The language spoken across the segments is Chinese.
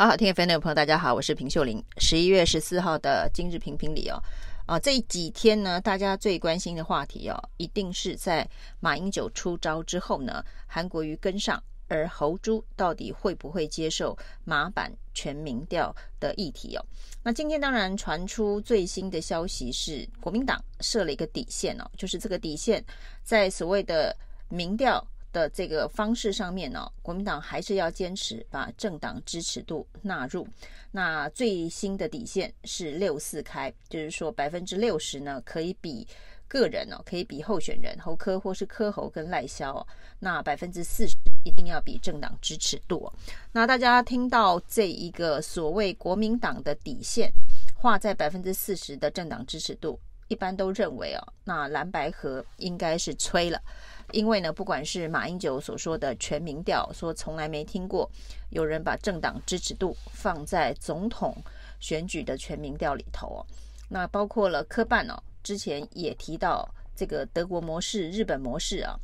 好好听 FM 的朋友，大家好，我是平秀玲。十一月十四号的今日评评理哦，啊，这几天呢，大家最关心的话题哦，一定是在马英九出招之后呢，韩国瑜跟上，而侯珠到底会不会接受马版全民调的议题哦？那今天当然传出最新的消息是，国民党设了一个底线哦，就是这个底线在所谓的民调。的这个方式上面呢，国民党还是要坚持把政党支持度纳入。那最新的底线是六四开，就是说百分之六十呢可以比个人哦，可以比候选人侯科或是柯侯跟赖萧哦。那百分之四十一定要比政党支持度。那大家听到这一个所谓国民党的底线画在百分之四十的政党支持度，一般都认为哦，那蓝白河应该是吹了。因为呢，不管是马英九所说的全民调，说从来没听过有人把政党支持度放在总统选举的全民调里头哦。那包括了科办哦，之前也提到这个德国模式、日本模式啊，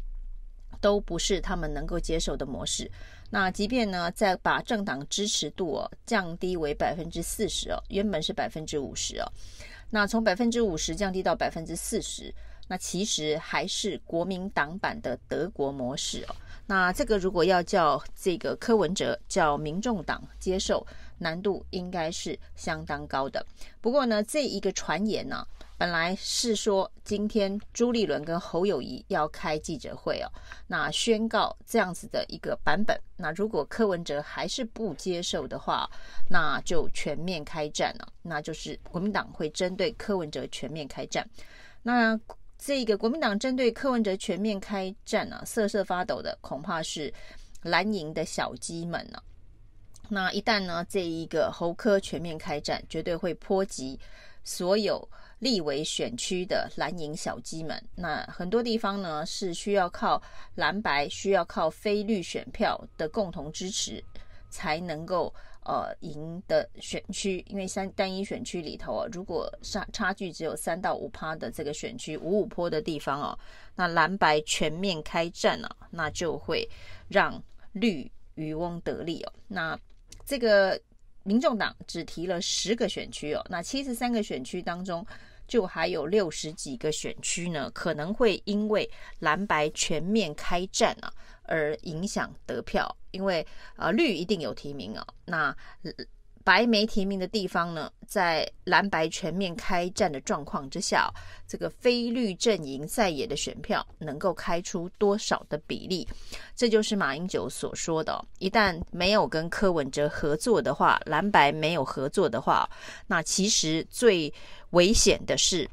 都不是他们能够接受的模式。那即便呢，再把政党支持度哦降低为百分之四十哦，原本是百分之五十哦，那从百分之五十降低到百分之四十。那其实还是国民党版的德国模式哦。那这个如果要叫这个柯文哲叫民众党接受，难度应该是相当高的。不过呢，这一个传言呢，本来是说今天朱立伦跟侯友宜要开记者会哦，那宣告这样子的一个版本。那如果柯文哲还是不接受的话，那就全面开战了。那就是国民党会针对柯文哲全面开战。那这个国民党针对柯文哲全面开战啊，瑟瑟发抖的恐怕是蓝营的小鸡们呢、那一旦呢，这一个侯科全面开战，绝对会波及所有立委选区的蓝营小鸡们。那很多地方呢，是需要靠蓝白，需要靠非绿选票的共同支持，才能够。呃，赢的选区，因为三单一选区里头啊，如果差差距只有三到五趴的这个选区，五五坡的地方哦，那蓝白全面开战啊，那就会让绿渔翁得利哦。那这个民众党只提了十个选区哦，那七十三个选区当中，就还有六十几个选区呢，可能会因为蓝白全面开战啊。而影响得票，因为呃绿一定有提名啊，那白没提名的地方呢，在蓝白全面开战的状况之下，这个非绿阵营在野的选票能够开出多少的比例？这就是马英九所说的，一旦没有跟柯文哲合作的话，蓝白没有合作的话，那其实最危险的是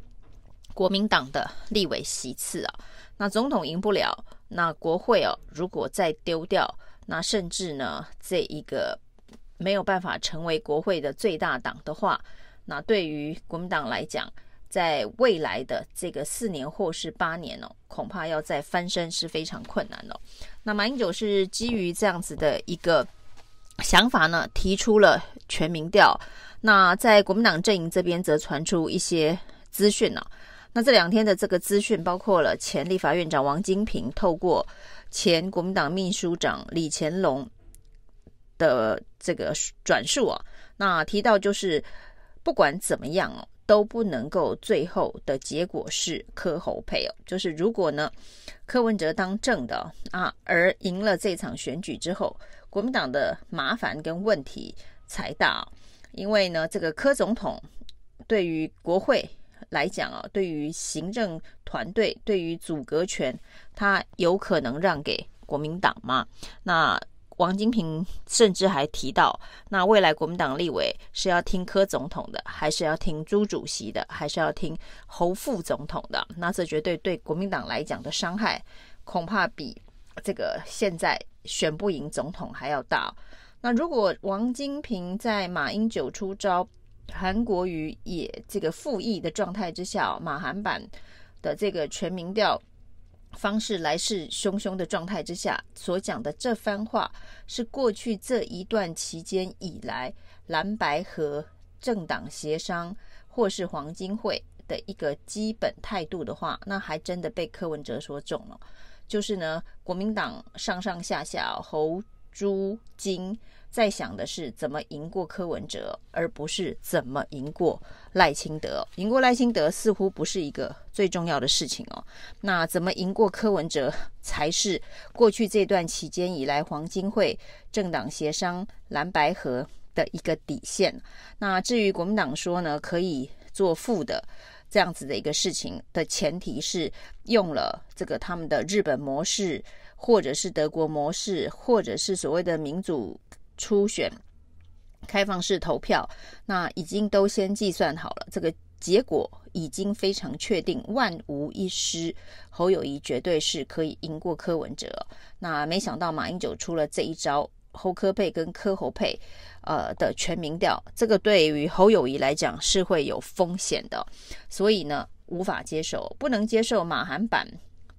国民党的立委席次啊，那总统赢不了。那国会哦，如果再丢掉，那甚至呢，这一个没有办法成为国会的最大党的话，那对于国民党来讲，在未来的这个四年或是八年哦，恐怕要再翻身是非常困难的哦。那马英九是基于这样子的一个想法呢，提出了全民调。那在国民党阵营这边则传出一些资讯呢。那这两天的这个资讯，包括了前立法院长王金平透过前国民党秘书长李乾龙的这个转述啊，那提到就是不管怎么样哦，都不能够最后的结果是柯侯配哦，就是如果呢柯文哲当政的啊，而赢了这场选举之后，国民党的麻烦跟问题才大，因为呢这个柯总统对于国会。来讲啊，对于行政团队，对于组阁权，他有可能让给国民党吗？那王金平甚至还提到，那未来国民党立委是要听柯总统的，还是要听朱主席的，还是要听侯副总统的？那这绝对对国民党来讲的伤害，恐怕比这个现在选不赢总统还要大。那如果王金平在马英九出招，韩国瑜也这个复议的状态之下，马韩版的这个全民调方式来势汹汹的状态之下，所讲的这番话，是过去这一段期间以来蓝白和政党协商或是黄金会的一个基本态度的话，那还真的被柯文哲说中了。就是呢，国民党上上下下侯朱金在想的是怎么赢过柯文哲，而不是怎么赢过赖清德。赢过赖清德似乎不是一个最重要的事情哦。那怎么赢过柯文哲，才是过去这段期间以来黄金会政党协商蓝白合的一个底线。那至于国民党说呢，可以做负的。这样子的一个事情的前提是用了这个他们的日本模式，或者是德国模式，或者是所谓的民主初选、开放式投票，那已经都先计算好了，这个结果已经非常确定，万无一失，侯友谊绝对是可以赢过柯文哲。那没想到马英九出了这一招。侯柯配跟柯侯配，呃的全民调，这个对于侯友谊来讲是会有风险的，所以呢无法接受，不能接受马韩版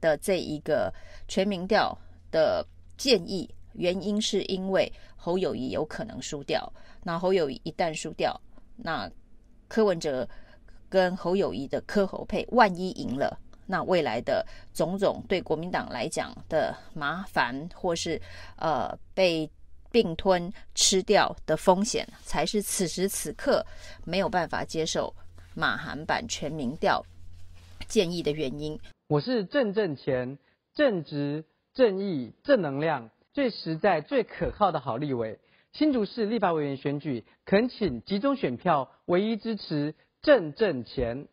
的这一个全民调的建议，原因是因为侯友谊有可能输掉，那侯友谊一旦输掉，那柯文哲跟侯友谊的柯侯配万一赢了。那未来的种种对国民党来讲的麻烦，或是呃被并吞吃掉的风险，才是此时此刻没有办法接受马韩版全民调建议的原因。我是正正钱正直正义正能量最实在最可靠的好立委。新竹市立法委员选举，恳请集中选票，唯一支持郑正钱。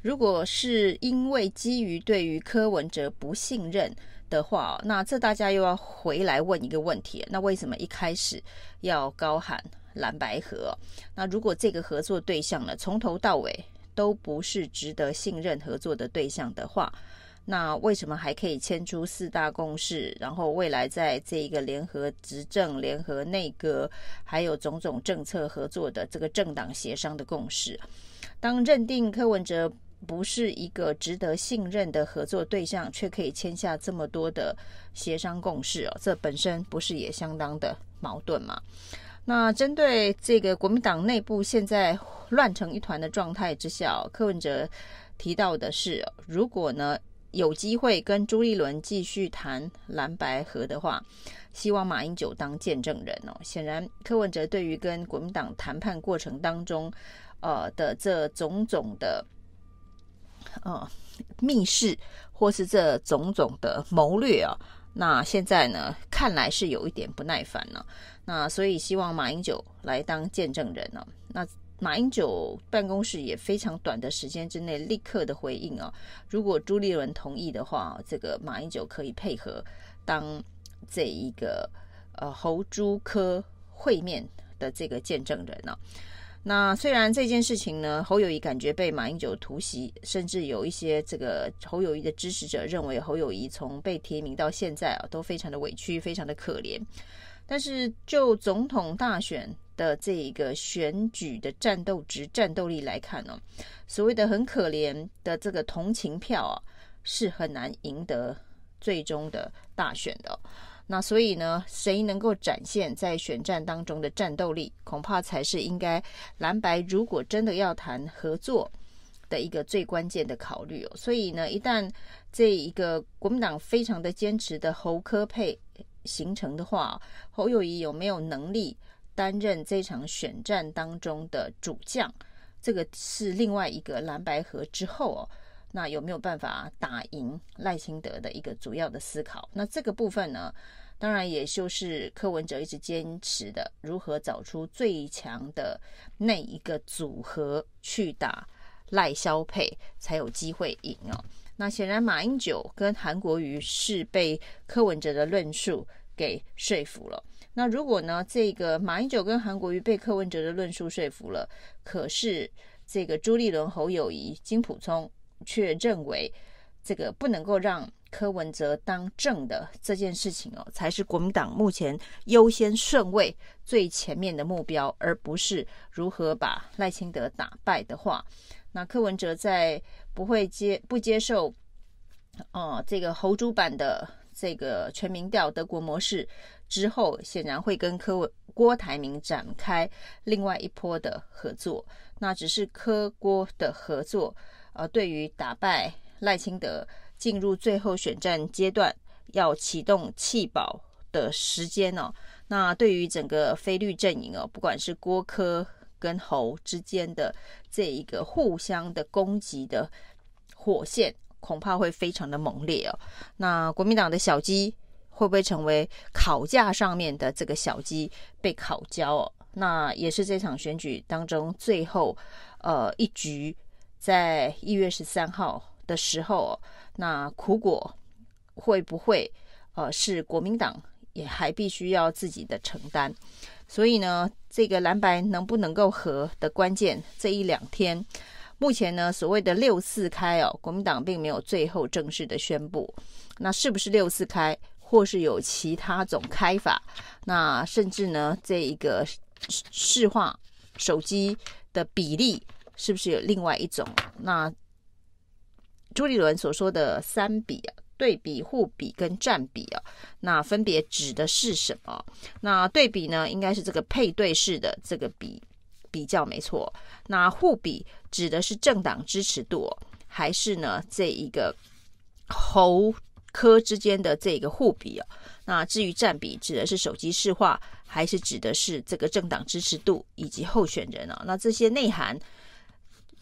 如果是因为基于对于柯文哲不信任的话，那这大家又要回来问一个问题：那为什么一开始要高喊蓝白合？那如果这个合作对象呢，从头到尾都不是值得信任合作的对象的话，那为什么还可以签出四大共识？然后未来在这一个联合执政、联合内阁，还有种种政策合作的这个政党协商的共识？当认定柯文哲不是一个值得信任的合作对象，却可以签下这么多的协商共识哦，这本身不是也相当的矛盾吗？那针对这个国民党内部现在乱成一团的状态之下，柯文哲提到的是，如果呢有机会跟朱立伦继续谈蓝白合的话，希望马英九当见证人哦。显然，柯文哲对于跟国民党谈判过程当中。呃的这种种的呃密室，或是这种种的谋略啊，那现在呢，看来是有一点不耐烦了。那所以希望马英九来当见证人呢。那马英九办公室也非常短的时间之内立刻的回应啊，如果朱立伦同意的话，这个马英九可以配合当这一个呃侯朱科会面的这个见证人呢。那虽然这件事情呢，侯友谊感觉被马英九突袭，甚至有一些这个侯友谊的支持者认为侯友谊从被提名到现在啊，都非常的委屈，非常的可怜。但是就总统大选的这一个选举的战斗值、战斗力来看呢，所谓的很可怜的这个同情票啊，是很难赢得最终的大选的。那所以呢，谁能够展现在选战当中的战斗力，恐怕才是应该蓝白如果真的要谈合作的一个最关键的考虑哦。所以呢，一旦这一个国民党非常的坚持的侯科配形成的话，侯友宜有没有能力担任这场选战当中的主将？这个是另外一个蓝白合之后哦。那有没有办法打赢赖清德的一个主要的思考？那这个部分呢，当然也就是柯文哲一直坚持的，如何找出最强的那一个组合去打赖萧配，才有机会赢哦。那显然马英九跟韩国瑜是被柯文哲的论述给说服了。那如果呢，这个马英九跟韩国瑜被柯文哲的论述说服了，可是这个朱立伦、侯友谊、金溥聪。却认为这个不能够让柯文哲当正的这件事情哦，才是国民党目前优先顺位最前面的目标，而不是如何把赖清德打败的话，那柯文哲在不会接不接受哦、这个侯朱版的这个全民调德国模式之后，显然会跟柯文郭台铭展开另外一波的合作，那只是柯郭的合作。呃，对于打败赖清德进入最后选战阶段，要启动弃保的时间呢、哦，那对于整个非绿阵营哦，不管是郭柯跟侯之间的这一个互相的攻击的火线，恐怕会非常的猛烈哦。那国民党的小鸡会不会成为烤架上面的这个小鸡被烤焦哦？那也是这场选举当中最后呃一局，在一月十三号的时候，那苦果会不会呃是国民党？也还必须要自己的承担，所以呢，这个蓝白能不能够合的关键，这一两天，目前呢，所谓的六四开哦，国民党并没有最后正式的宣布，那是不是六四开，或是有其他种开法？那甚至呢，这一个市话手机的比例是不是有另外一种？那朱立伦所说的三比啊。对比、互比跟占比啊，那分别指的是什么？那对比呢，应该是这个配对式的这个比比较没错。那互比指的是政党支持度，还是呢这一个侯科之间的这个互比啊？那至于占比，指的是手机市话，还是指的是这个政党支持度以及候选人啊？那这些内涵。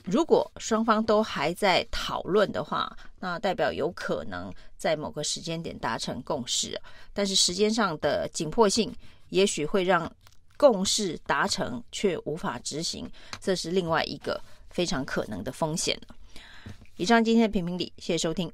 如果双方都还在讨论的话，那代表有可能在某个时间点达成共识，但是时间上的紧迫性，也许会让共识达成却无法执行，这是另外一个非常可能的风险。以上今天的评评理，谢谢收听。